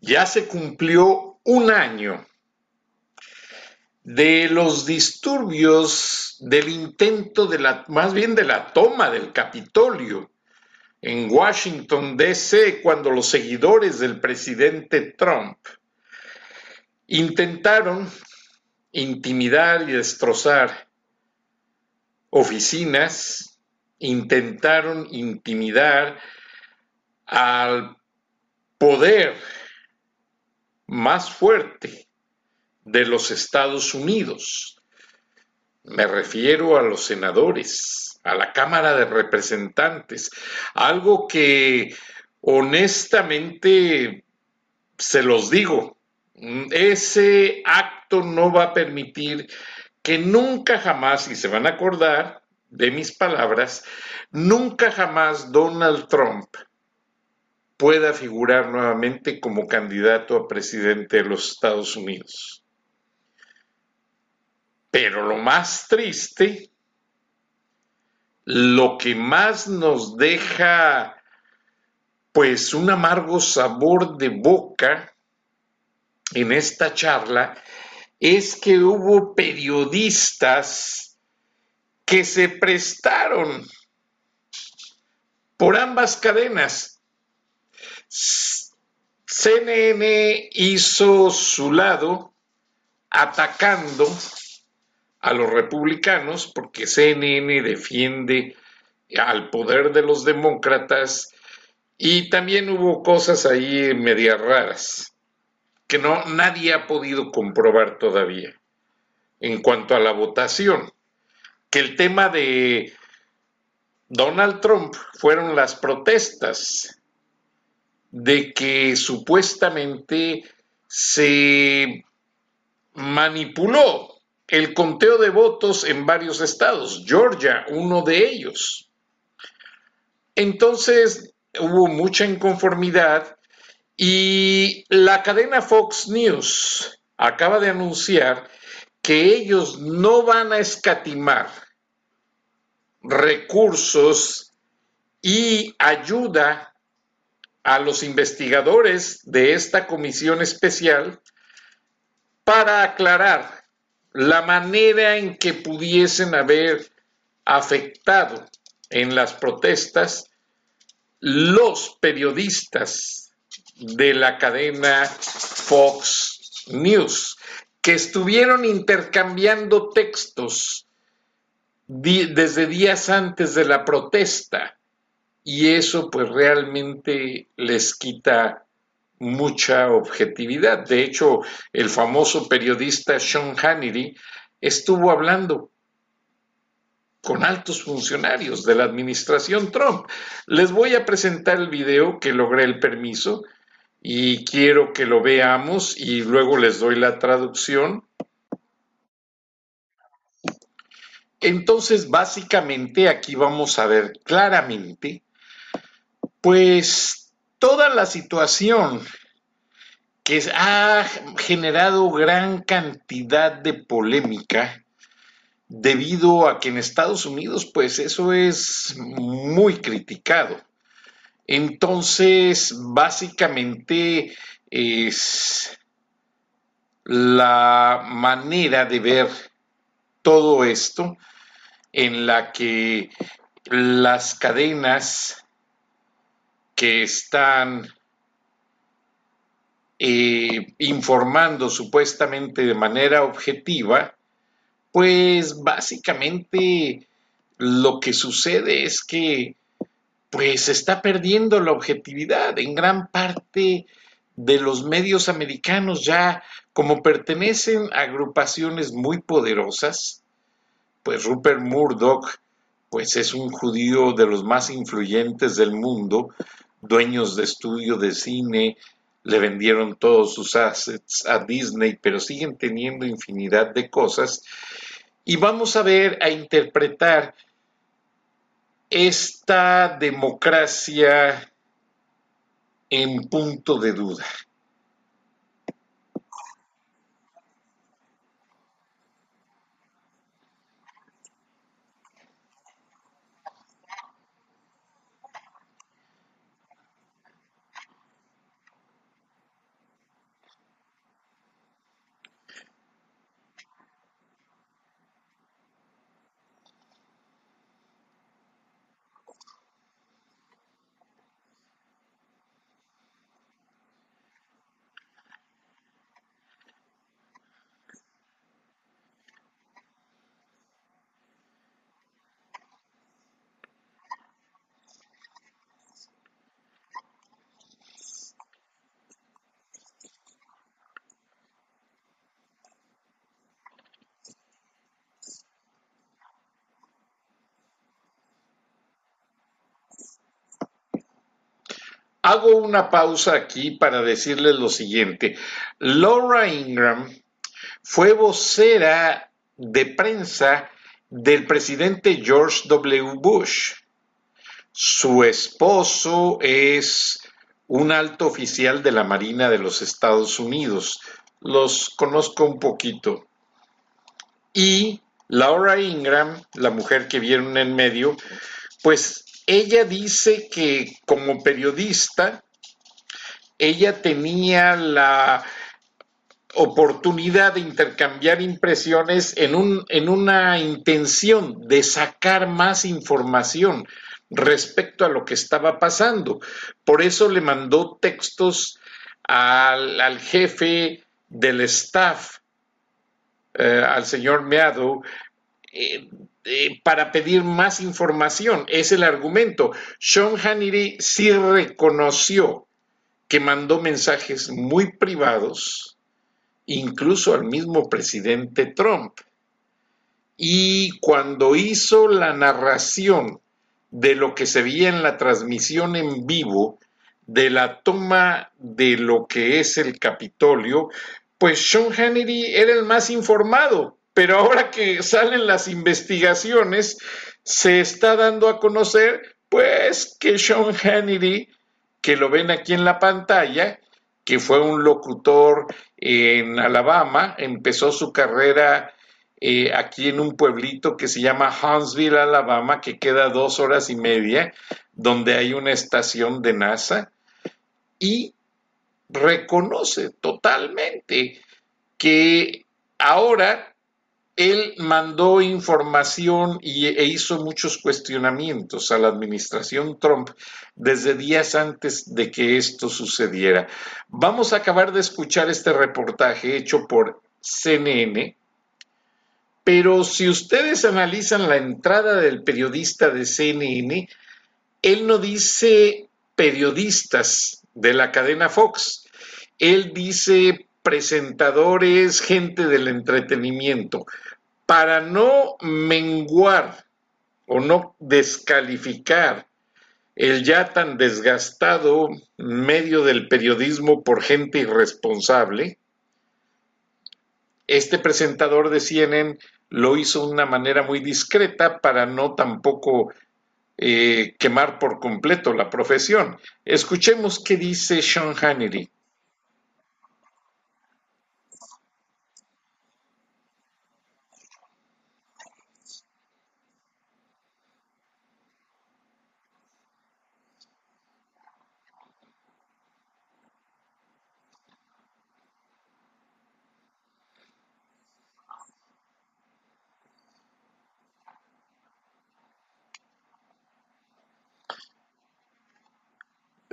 ya se cumplió un año de los disturbios del intento de la, más bien de la toma del Capitolio en Washington, D.C., cuando los seguidores del presidente Trump intentaron intimidar y destrozar oficinas, intentaron intimidar al poder más fuerte de los Estados Unidos. Me refiero a los senadores, a la Cámara de Representantes, algo que honestamente se los digo, ese acto no va a permitir que nunca jamás, y se van a acordar de mis palabras, nunca jamás Donald Trump pueda figurar nuevamente como candidato a presidente de los Estados Unidos. Pero lo más triste, lo que más nos deja pues un amargo sabor de boca en esta charla es que hubo periodistas que se prestaron por ambas cadenas CNN hizo su lado atacando a los republicanos porque CNN defiende al poder de los demócratas y también hubo cosas ahí medias raras que no nadie ha podido comprobar todavía en cuanto a la votación. Que el tema de Donald Trump fueron las protestas de que supuestamente se manipuló el conteo de votos en varios estados, Georgia, uno de ellos. Entonces hubo mucha inconformidad y la cadena Fox News acaba de anunciar que ellos no van a escatimar recursos y ayuda a los investigadores de esta comisión especial para aclarar la manera en que pudiesen haber afectado en las protestas los periodistas de la cadena Fox News, que estuvieron intercambiando textos desde días antes de la protesta y eso pues realmente les quita mucha objetividad. De hecho, el famoso periodista Sean Hannity estuvo hablando con altos funcionarios de la administración Trump. Les voy a presentar el video que logré el permiso y quiero que lo veamos y luego les doy la traducción. Entonces, básicamente aquí vamos a ver claramente pues toda la situación que ha generado gran cantidad de polémica debido a que en Estados Unidos pues eso es muy criticado. Entonces, básicamente es la manera de ver todo esto en la que las cadenas que están eh, informando supuestamente de manera objetiva, pues básicamente lo que sucede es que pues se está perdiendo la objetividad en gran parte de los medios americanos. Ya como pertenecen a agrupaciones muy poderosas, pues Rupert Murdoch pues es un judío de los más influyentes del mundo, dueños de estudio de cine, le vendieron todos sus assets a Disney, pero siguen teniendo infinidad de cosas. Y vamos a ver, a interpretar esta democracia en punto de duda. Hago una pausa aquí para decirles lo siguiente. Laura Ingram fue vocera de prensa del presidente George W. Bush. Su esposo es un alto oficial de la Marina de los Estados Unidos. Los conozco un poquito. Y Laura Ingram, la mujer que vieron en medio, pues ella dice que como periodista, ella tenía la oportunidad de intercambiar impresiones en, un, en una intención de sacar más información respecto a lo que estaba pasando. Por eso le mandó textos al, jefe del staff, eh, al señor Meadow, eh, eh, para pedir más información. Es el argumento. Sean Hannity sí reconoció que mandó mensajes muy privados, incluso al mismo presidente Trump. Y cuando hizo la narración de lo que se veía en la transmisión en vivo de la toma de lo que es el Capitolio, pues Sean Hannity era el más informado pero ahora que salen las investigaciones, se está dando a conocer, pues, que Sean Hannity, que lo ven aquí en la pantalla, que fue un locutor en Alabama, empezó su carrera eh, aquí en un pueblito que se llama Huntsville, Alabama, que queda dos horas y media, donde hay una estación de NASA, y reconoce totalmente que ahora él mandó información y, e hizo muchos cuestionamientos a la administración Trump desde días antes de que esto sucediera. Vamos a acabar de escuchar este reportaje hecho por CNN, pero si ustedes analizan la entrada del periodista de CNN, él no dice periodistas de la cadena Fox, él dice presentadores, gente del entretenimiento, para no menguar o no descalificar el ya tan desgastado medio del periodismo por gente irresponsable, este presentador de CNN lo hizo de una manera muy discreta para no tampoco eh, quemar por completo la profesión. Escuchemos qué dice Sean Hannity.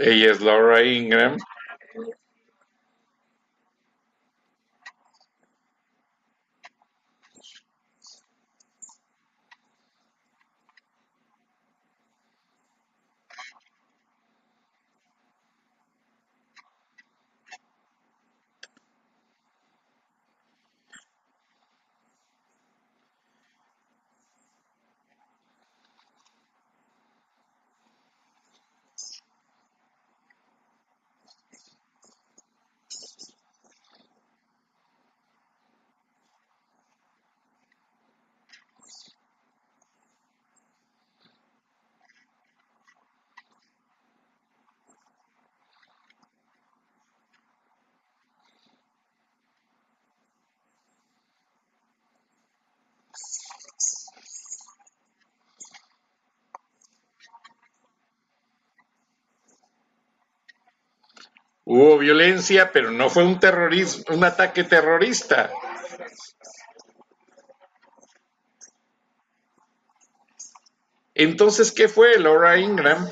Ella es Laura Ingram. Hubo violencia, pero no fue un terrorismo, un ataque terrorista. Entonces, ¿qué fue Laura Ingram?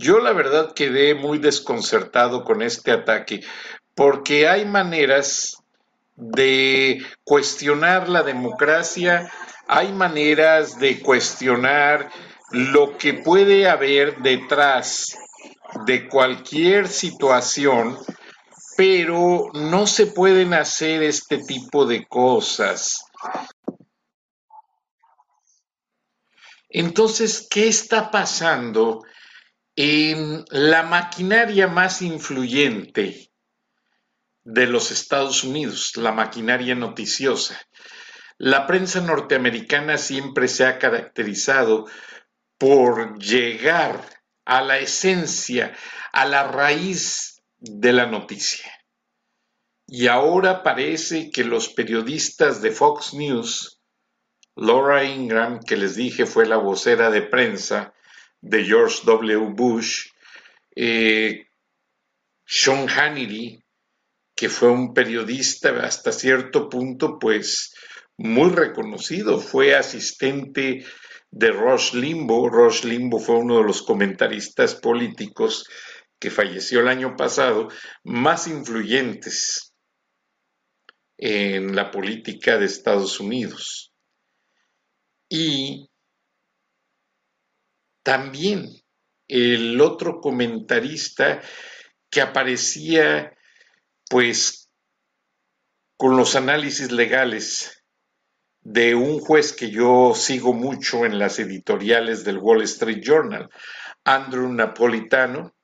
Yo la verdad quedé muy desconcertado con este ataque, porque hay maneras de cuestionar la democracia, hay maneras de cuestionar lo que puede haber detrás de cualquier situación, pero no se pueden hacer este tipo de cosas. Entonces, ¿qué está pasando en la maquinaria más influyente de los Estados Unidos, la maquinaria noticiosa. La prensa norteamericana siempre se ha caracterizado por llegar a la esencia, a la raíz de la noticia. Y ahora parece que los periodistas de Fox News, Laura Ingram, que les dije fue la vocera de prensa, de George W. Bush, eh, Sean Hannity, que fue un periodista hasta cierto punto, pues muy reconocido, fue asistente de Rush Limbo. Rush Limbo fue uno de los comentaristas políticos que falleció el año pasado, más influyentes en la política de Estados Unidos. Y también el otro comentarista que aparecía pues con los análisis legales de un juez que yo sigo mucho en las editoriales del Wall Street Journal, Andrew Napolitano,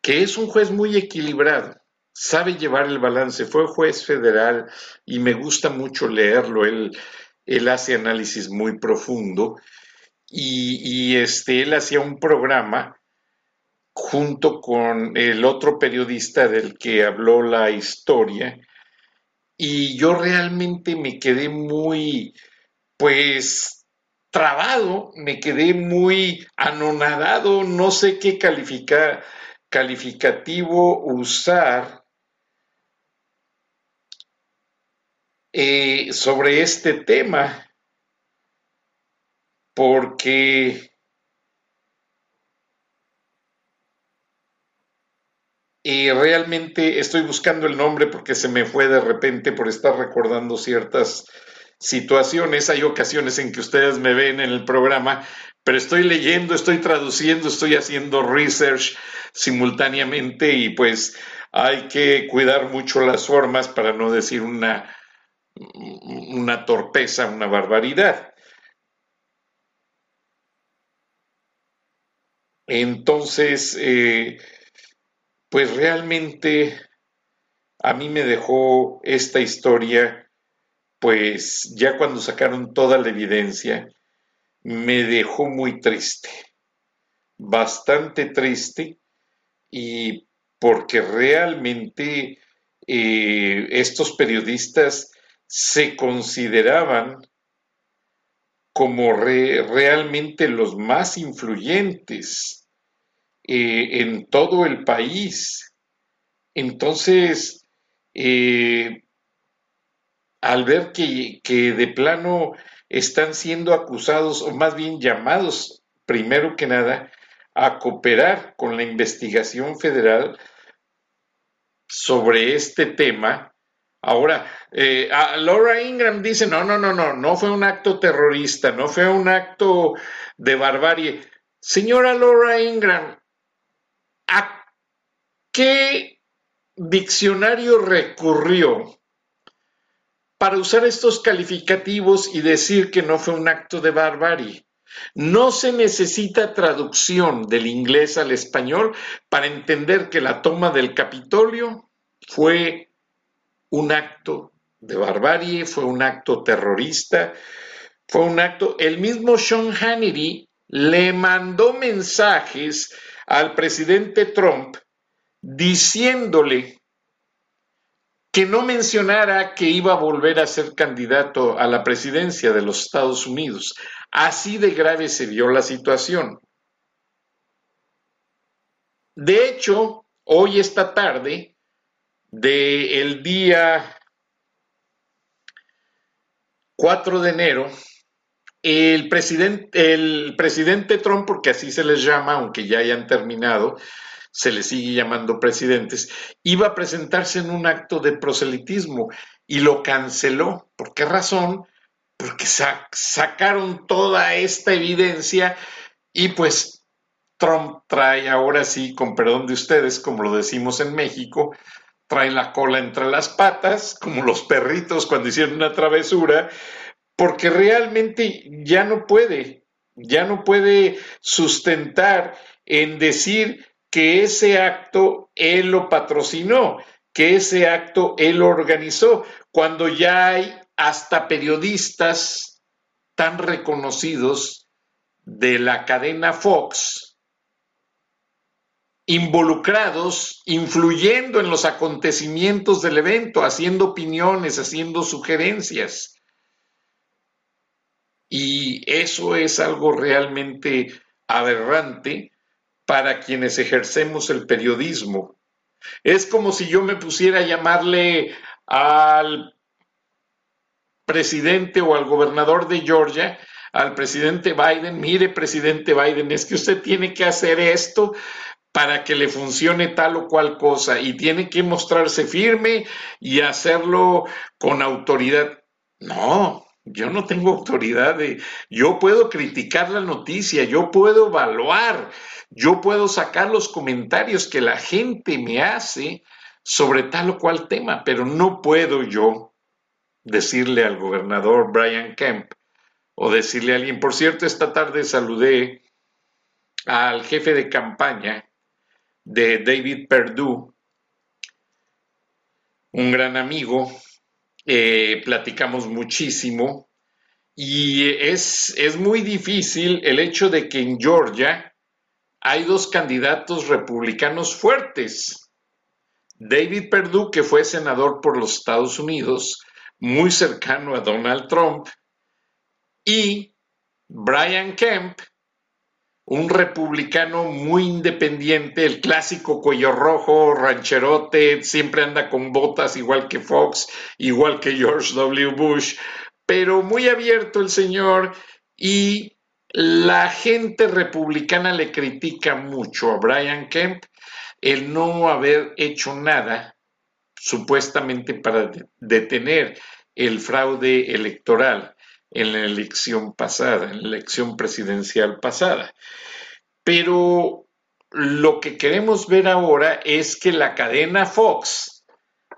que es un juez muy equilibrado, sabe llevar el balance, fue juez federal y me gusta mucho leerlo, él, él hace análisis muy profundo y, este, él hacía un programa junto con el otro periodista del que habló la historia y yo realmente me quedé muy, pues, trabado, me quedé muy anonadado, no sé qué calificar, calificativo usar eh, sobre este tema porque y realmente estoy buscando el nombre porque se me fue de repente por estar recordando ciertas situaciones. Hay ocasiones en que ustedes me ven en el programa, pero estoy leyendo, estoy traduciendo, estoy haciendo research simultáneamente y pues hay que cuidar mucho las formas para no decir una, una torpeza, una barbaridad. Entonces, eh, pues realmente a mí me dejó esta historia, pues ya cuando sacaron toda la evidencia, me dejó muy triste, bastante triste, y porque realmente eh, estos periodistas se consideraban como realmente los más influyentes eh, en todo el país. Entonces, eh, al ver que, de plano están siendo acusados, o más bien llamados, primero que nada, a cooperar con la investigación federal sobre este tema. Ahora, eh, Laura Ingram dice, no, no, no, no, no fue un acto terrorista, no fue un acto de barbarie. Señora Laura Ingram, ¿A qué diccionario recurrió para usar estos calificativos y decir que no fue un acto de barbarie? No se necesita traducción del inglés al español para entender que la toma del Capitolio fue un acto de barbarie, fue un acto terrorista, fue un acto, el mismo Sean Hannity le mandó mensajes al presidente Trump diciéndole que no mencionara que iba a volver a ser candidato a la presidencia de los Estados Unidos. Así de grave se vio la situación. De hecho, hoy esta tarde, del día 4 de enero, el presidente, el presidente Trump, porque así se les llama, aunque ya hayan terminado, se les sigue llamando presidentes, iba a presentarse en un acto de proselitismo y lo canceló. ¿Por qué razón? Porque sacaron toda esta evidencia y pues Trump trae ahora sí, con perdón de ustedes, como lo decimos en México, trae la cola entre las patas, como los perritos cuando hicieron una travesura, porque realmente ya no puede, ya no puede sustentar en decir que ese acto él lo patrocinó, que ese acto él lo organizó, cuando ya hay hasta periodistas tan reconocidos de la cadena Fox involucrados, influyendo en los acontecimientos del evento, haciendo opiniones, haciendo sugerencias. Y eso es algo realmente aberrante para quienes ejercemos el periodismo. Es como si yo me pusiera a llamarle al presidente o al gobernador de Georgia, al presidente Biden, mire presidente Biden, es que usted tiene que hacer esto para que le funcione tal o cual cosa y tiene que mostrarse firme y hacerlo con autoridad. No, yo no tengo autoridad de, yo puedo criticar la noticia, yo puedo evaluar, yo puedo sacar los comentarios que la gente me hace sobre tal o cual tema, pero no puedo yo decirle al gobernador Brian Kemp o decirle a alguien, por cierto, esta tarde saludé al jefe de campaña de David Perdue, un gran amigo, eh, platicamos muchísimo y es, es muy difícil el hecho de que en Georgia hay dos candidatos republicanos fuertes. David Perdue, que fue senador por los Estados Unidos, muy cercano a Donald Trump, y Brian Kemp, un republicano muy independiente, el clásico cuello rojo, rancherote, siempre anda con botas igual que Fox, igual que George W. Bush, pero muy abierto el señor y la gente republicana le critica mucho a Brian Kemp el no haber hecho nada supuestamente para detener el fraude electoral en la elección pasada, en la elección presidencial pasada. Pero lo que queremos ver ahora es que la cadena Fox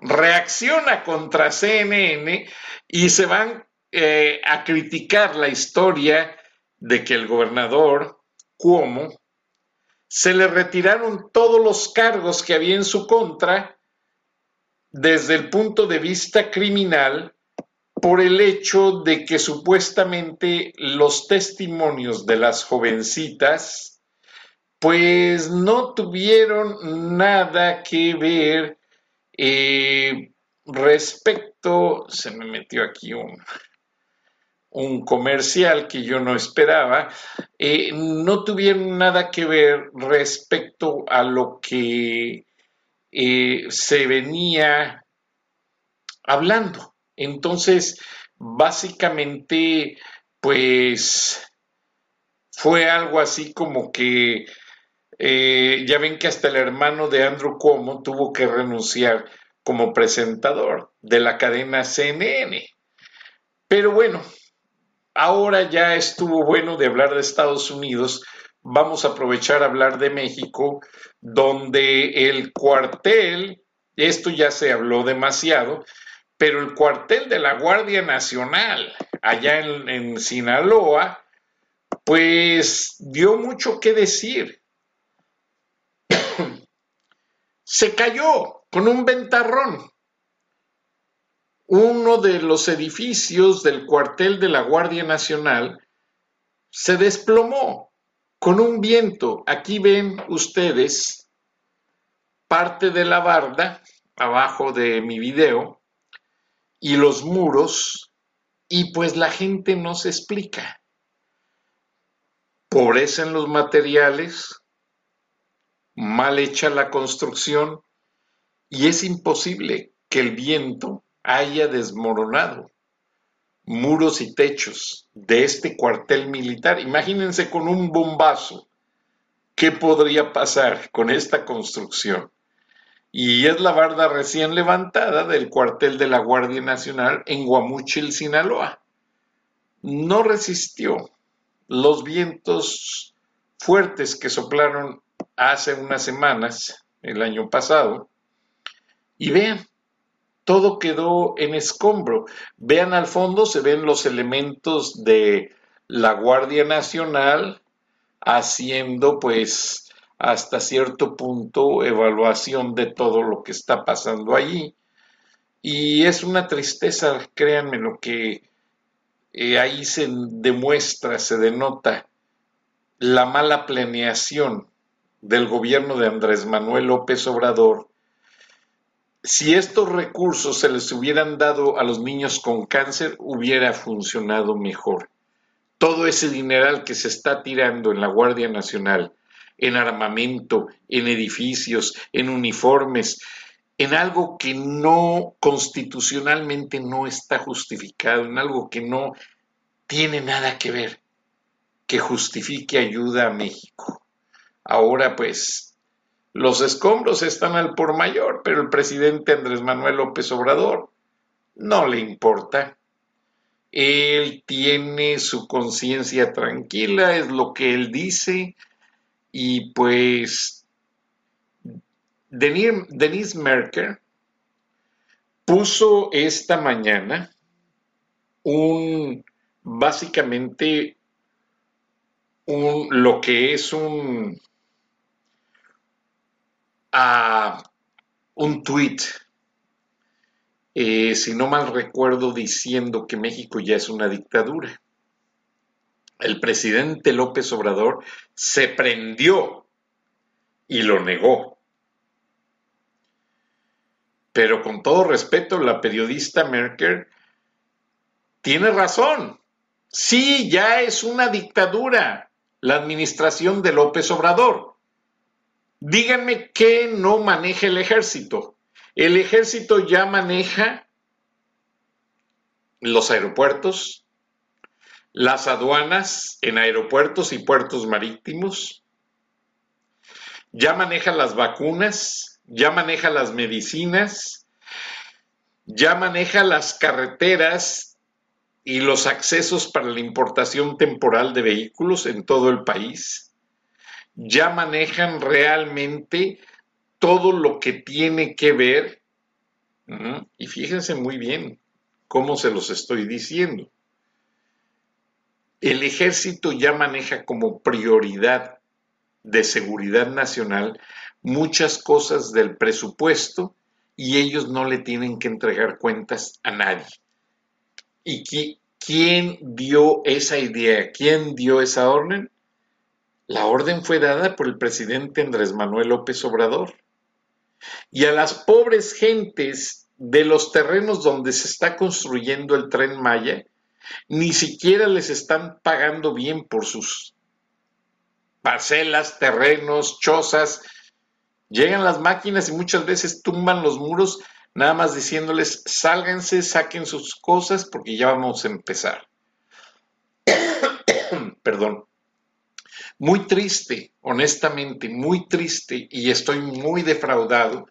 reacciona contra CNN y se van eh, a criticar la historia de que el gobernador Cuomo se le retiraron todos los cargos que había en su contra desde el punto de vista criminal por el hecho de que supuestamente los testimonios de las jovencitas pues no tuvieron nada que ver eh, respecto, se me metió aquí un, un comercial que yo no esperaba, eh, no tuvieron nada que ver respecto a lo que eh, se venía hablando. Entonces, básicamente, pues fue algo así como que eh, ya ven que hasta el hermano de Andrew Cuomo tuvo que renunciar como presentador de la cadena CNN. Pero bueno, ahora ya estuvo bueno de hablar de Estados Unidos, vamos a aprovechar a hablar de México, donde el cuartel, esto ya se habló demasiado, pero el cuartel de la Guardia Nacional allá en, Sinaloa, pues dio mucho que decir. se cayó con un ventarrón uno de los edificios del cuartel de la Guardia Nacional se desplomó con un viento. Aquí ven ustedes parte de la barda abajo de mi video y los muros y pues la gente no se explica. Pobreza en los materiales, mal hecha la construcción y es imposible que el viento haya desmoronado muros y techos de este cuartel militar. Imagínense con un bombazo, ¿qué podría pasar con esta construcción? Y es la barda recién levantada del cuartel de la Guardia Nacional en Guamuchil, Sinaloa. No resistió los vientos fuertes que soplaron hace unas semanas, el año pasado, y vean, todo quedó en escombro. Vean al fondo, se ven los elementos de la Guardia Nacional haciendo pues hasta cierto punto evaluación de todo lo que está pasando allí. Y es una tristeza, créanme, lo que eh, ahí se demuestra, se denota la mala planeación del gobierno de Andrés Manuel López Obrador si estos recursos se les hubieran dado a los niños con cáncer, hubiera funcionado mejor. Todo ese dineral que se está tirando en la Guardia Nacional, en armamento, en edificios, en uniformes, en algo que no constitucionalmente no está justificado, en algo que no tiene nada que ver, que justifique ayuda a México. Ahora pues los escombros están al por mayor, pero el presidente Andrés Manuel López Obrador no le importa. Él tiene su conciencia tranquila, es lo que él dice, y pues Denise Merker puso esta mañana un básicamente un, lo que es un a un tuit, eh, si no mal recuerdo, diciendo que México ya es una dictadura. El presidente López Obrador se prendió y lo negó. Pero con todo respeto, la periodista Merkel tiene razón. Sí, ya es una dictadura la administración de López Obrador. Díganme qué no maneja el ejército. El ejército ya maneja los aeropuertos, las aduanas en aeropuertos y puertos marítimos, ya maneja las vacunas, ya maneja las medicinas, ya maneja las carreteras y los accesos para la importación temporal de vehículos en todo el país. Ya manejan realmente todo lo que tiene que ver, y fíjense muy bien cómo se los estoy diciendo. El ejército ya maneja como prioridad de seguridad nacional muchas cosas del presupuesto y ellos no le tienen que entregar cuentas a nadie. ¿Y quién dio esa idea? ¿Quién dio esa orden? La orden fue dada por el presidente Andrés Manuel López Obrador. Y a las pobres gentes de los terrenos donde se está construyendo el tren Maya, ni siquiera les están pagando bien por sus parcelas, terrenos, chozas. Llegan las máquinas y muchas veces tumban los muros, nada más diciéndoles, sálganse, saquen sus cosas porque ya vamos a empezar. Perdón. Muy triste, honestamente, muy triste y estoy muy defraudado.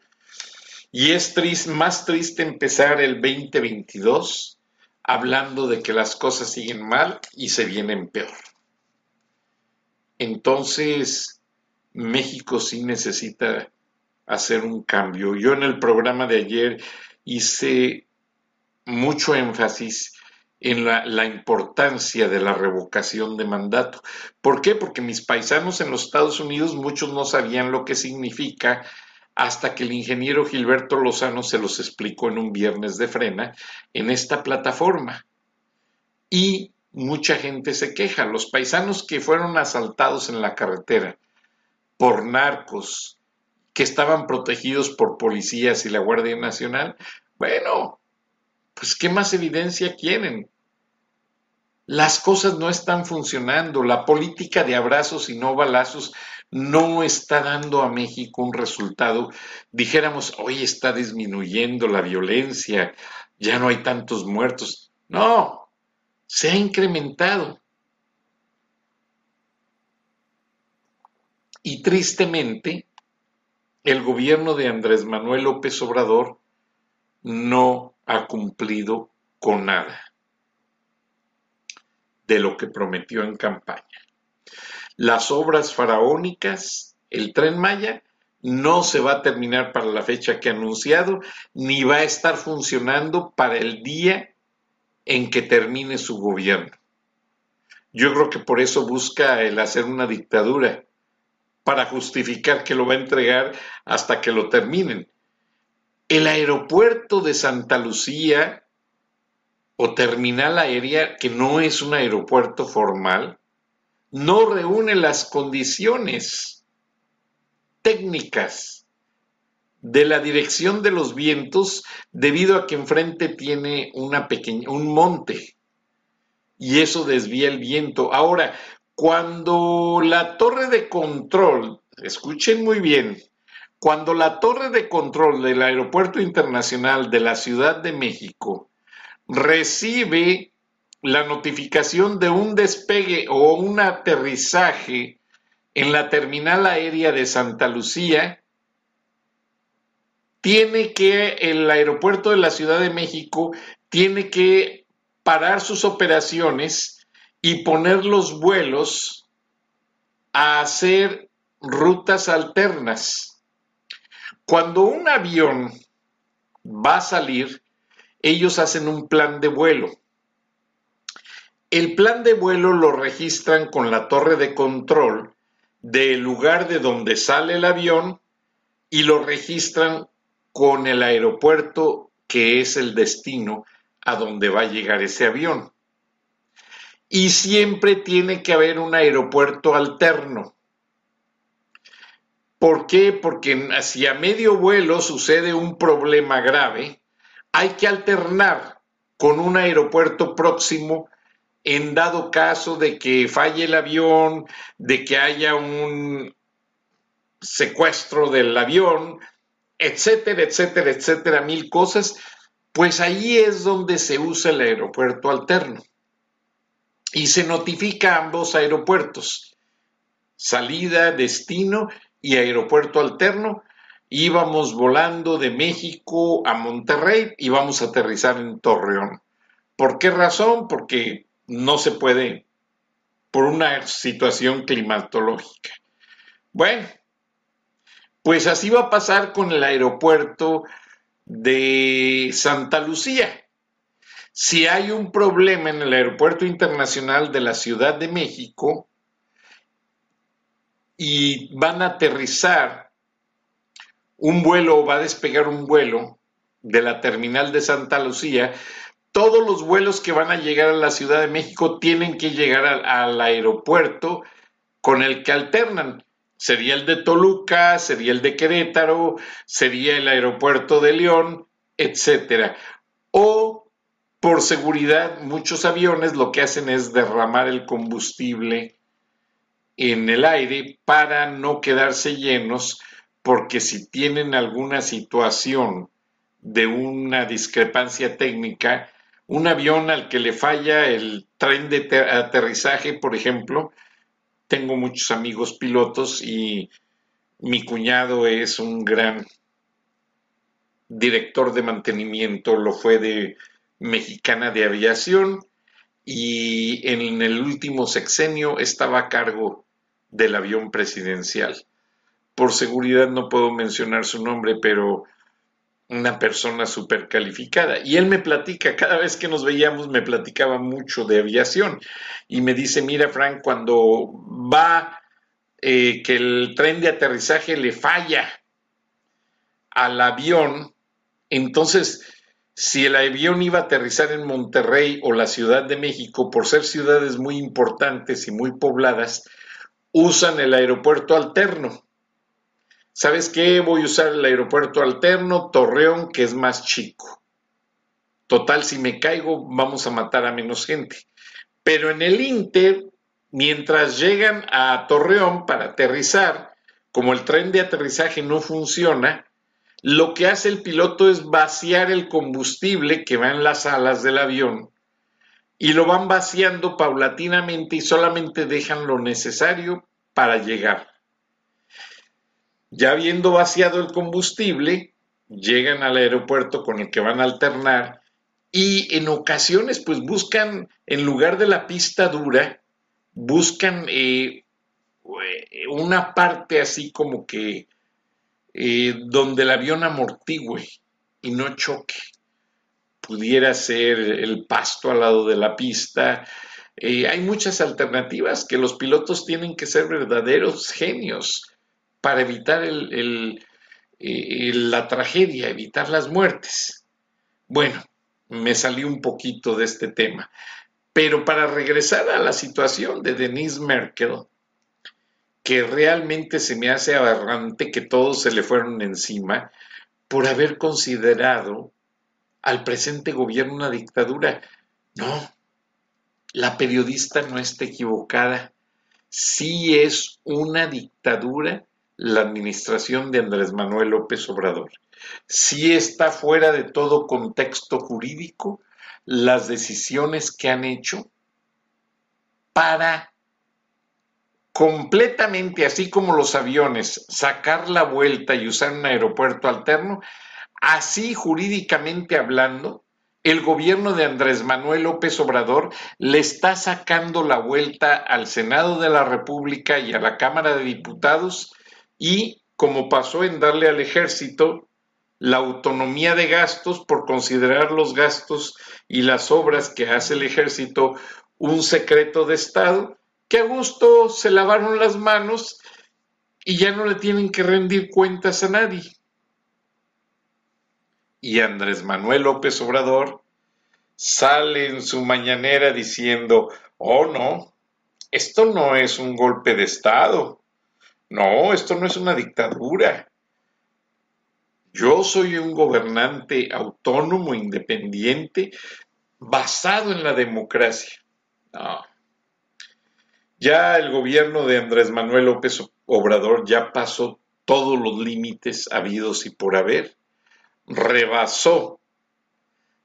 Y es más triste empezar el 2022 hablando de que las cosas siguen mal y se vienen peor. Entonces, México sí necesita hacer un cambio. Yo en el programa de ayer hice mucho énfasis en la, importancia de la revocación de mandato. ¿Por qué? Porque mis paisanos en los Estados Unidos, muchos no sabían lo que significa hasta que el ingeniero Gilberto Lozano se los explicó en un viernes de frena en esta plataforma. Y mucha gente se queja. Los paisanos que fueron asaltados en la carretera por narcos, que estaban protegidos por policías y la Guardia Nacional, bueno, pues ¿qué más evidencia quieren? Las cosas no están funcionando, la política de abrazos y no balazos no está dando a México un resultado. Dijéramos, hoy está disminuyendo la violencia, ya no hay tantos muertos. No, se ha incrementado. Y tristemente, el gobierno de Andrés Manuel López Obrador no ha cumplido con nada de lo que prometió en campaña. Las obras faraónicas, el tren Maya, no se va a terminar para la fecha que ha anunciado, ni va a estar funcionando para el día en que termine su gobierno. Yo creo que por eso busca el hacer una dictadura, para justificar que lo va a entregar hasta que lo terminen. El aeropuerto de Santa Lucía o terminal aérea, que no es un aeropuerto formal, no reúne las condiciones técnicas de la dirección de los vientos debido a que enfrente tiene una pequeña, un monte y eso desvía el viento. Ahora, cuando la torre de control, escuchen muy bien, cuando la torre de control del Aeropuerto Internacional de la Ciudad de México recibe la notificación de un despegue o un aterrizaje en la terminal aérea de Santa Lucía, tiene que el aeropuerto de la Ciudad de México tiene que parar sus operaciones y poner los vuelos a hacer rutas alternas. Cuando un avión va a salir, ellos hacen un plan de vuelo. El plan de vuelo lo registran con la torre de control del lugar de donde sale el avión y lo registran con el aeropuerto que es el destino a donde va a llegar ese avión. Y siempre tiene que haber un aeropuerto alterno. ¿Por qué? Porque si a medio vuelo sucede un problema grave, hay que alternar con un aeropuerto próximo en dado caso de que falle el avión, de que haya un secuestro del avión, etcétera, etcétera, etcétera, mil cosas, pues ahí es donde se usa el aeropuerto alterno. Y se notifica a ambos aeropuertos, salida, destino y aeropuerto alterno. Íbamos volando de México a Monterrey y vamos a aterrizar en Torreón. ¿Por qué razón? Porque no se puede por una situación climatológica. Bueno, pues así va a pasar con el aeropuerto de Santa Lucía. Si hay un problema en el aeropuerto internacional de la Ciudad de México y van a aterrizar un vuelo o va a despegar un vuelo de la terminal de Santa Lucía, todos los vuelos que van a llegar a la Ciudad de México tienen que llegar al, aeropuerto con el que alternan sería el de Toluca, sería el de Querétaro, sería el aeropuerto de León, etcétera. O por seguridad, muchos aviones lo que hacen es derramar el combustible en el aire para no quedarse llenos, porque si tienen alguna situación de una discrepancia técnica, un avión al que le falla el tren de aterrizaje, por ejemplo, tengo muchos amigos pilotos y mi cuñado es un gran director de mantenimiento, lo fue de Mexicana de Aviación y en el último sexenio estaba a cargo del avión presidencial. Por seguridad no puedo mencionar su nombre, pero una persona súper calificada. Y él me platica, cada vez que nos veíamos me platicaba mucho de aviación. Y me dice, mira Frank, cuando va eh, que el tren de aterrizaje le falla al avión, entonces si el avión iba a aterrizar en Monterrey o la Ciudad de México, por ser ciudades muy importantes y muy pobladas, usan el aeropuerto alterno. ¿Sabes qué? Voy a usar el aeropuerto alterno Torreón, que es más chico. Total, si me caigo, vamos a matar a menos gente. Pero en el Inter, mientras llegan a Torreón para aterrizar, como el tren de aterrizaje no funciona, lo que hace el piloto es vaciar el combustible que va en las alas del avión y lo van vaciando paulatinamente y solamente dejan lo necesario para llegar. Ya habiendo vaciado el combustible, llegan al aeropuerto con el que van a alternar y en ocasiones pues buscan, en lugar de la pista dura, buscan eh, una parte así como que eh, donde el avión amortigüe y no choque. Pudiera ser el pasto al lado de la pista. Eh, hay muchas alternativas que los pilotos tienen que ser verdaderos genios para evitar eh, la tragedia, evitar las muertes. Bueno, me salí un poquito de este tema. Pero para regresar a la situación de Denise Merkel, que realmente se me hace aberrante que todos se le fueron encima por haber considerado al presente gobierno una dictadura. No, la periodista no está equivocada. Sí es una dictadura la administración de Andrés Manuel López Obrador. Sí está fuera de todo contexto jurídico las decisiones que han hecho para completamente así como los aviones, sacar la vuelta y usar un aeropuerto alterno, así jurídicamente hablando, el gobierno de Andrés Manuel López Obrador le está sacando la vuelta al Senado de la República y a la Cámara de Diputados y, como pasó en darle al ejército, la autonomía de gastos por considerar los gastos y las obras que hace el ejército un secreto de Estado, que a gusto se lavaron las manos y ya no le tienen que rendir cuentas a nadie. Y Andrés Manuel López Obrador sale en su mañanera diciendo, oh no, esto no es un golpe de Estado, no, esto no es una dictadura. Yo soy un gobernante autónomo, independiente, basado en la democracia. No, ya el gobierno de Andrés Manuel López Obrador ya pasó todos los límites habidos y por haber, rebasó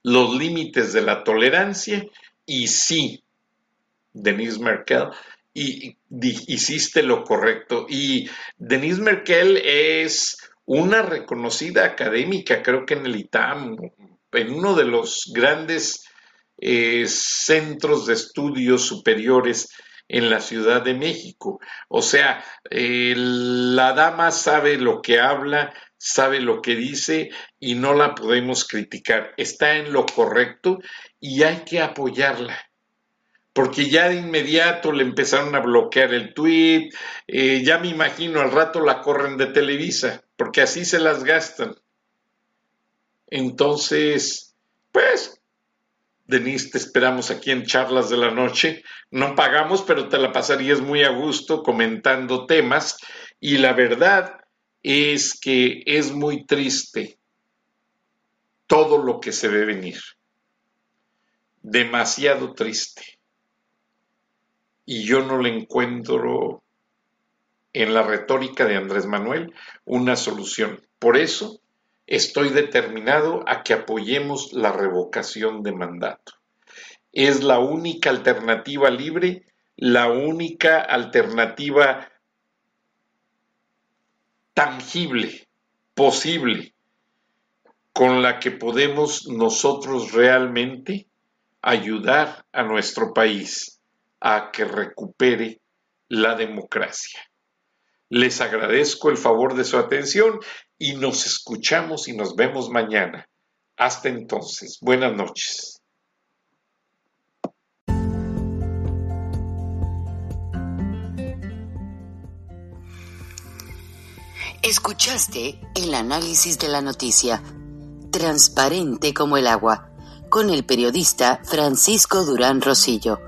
los límites de la tolerancia y sí, Denise Merkel, y, hiciste lo correcto. Y Denise Merkel es una reconocida académica, creo que en el ITAM, en uno de los grandes eh, centros de estudios superiores en la Ciudad de México. O sea, eh, la dama sabe lo que habla, sabe lo que dice y no la podemos criticar. Está en lo correcto y hay que apoyarla. Porque ya de inmediato le empezaron a bloquear el tweet, eh, ya me imagino al rato la corren de Televisa, porque así se las gastan. Entonces, pues Denise, te esperamos aquí en Charlas de la Noche. No pagamos, pero te la pasarías muy a gusto comentando temas. Y la verdad es que es muy triste todo lo que se ve venir. Demasiado triste. Y yo no le encuentro en la retórica de Andrés Manuel una solución. Por eso estoy determinado a que apoyemos la revocación de mandato. Es la única alternativa libre, la única alternativa tangible, posible, con la que podemos nosotros realmente ayudar a nuestro país a que recupere la democracia. Les agradezco el favor de su atención y nos escuchamos y nos vemos mañana. Hasta entonces, buenas noches. Escuchaste el análisis de la noticia transparente como el agua, con el periodista Francisco Durán Rosillo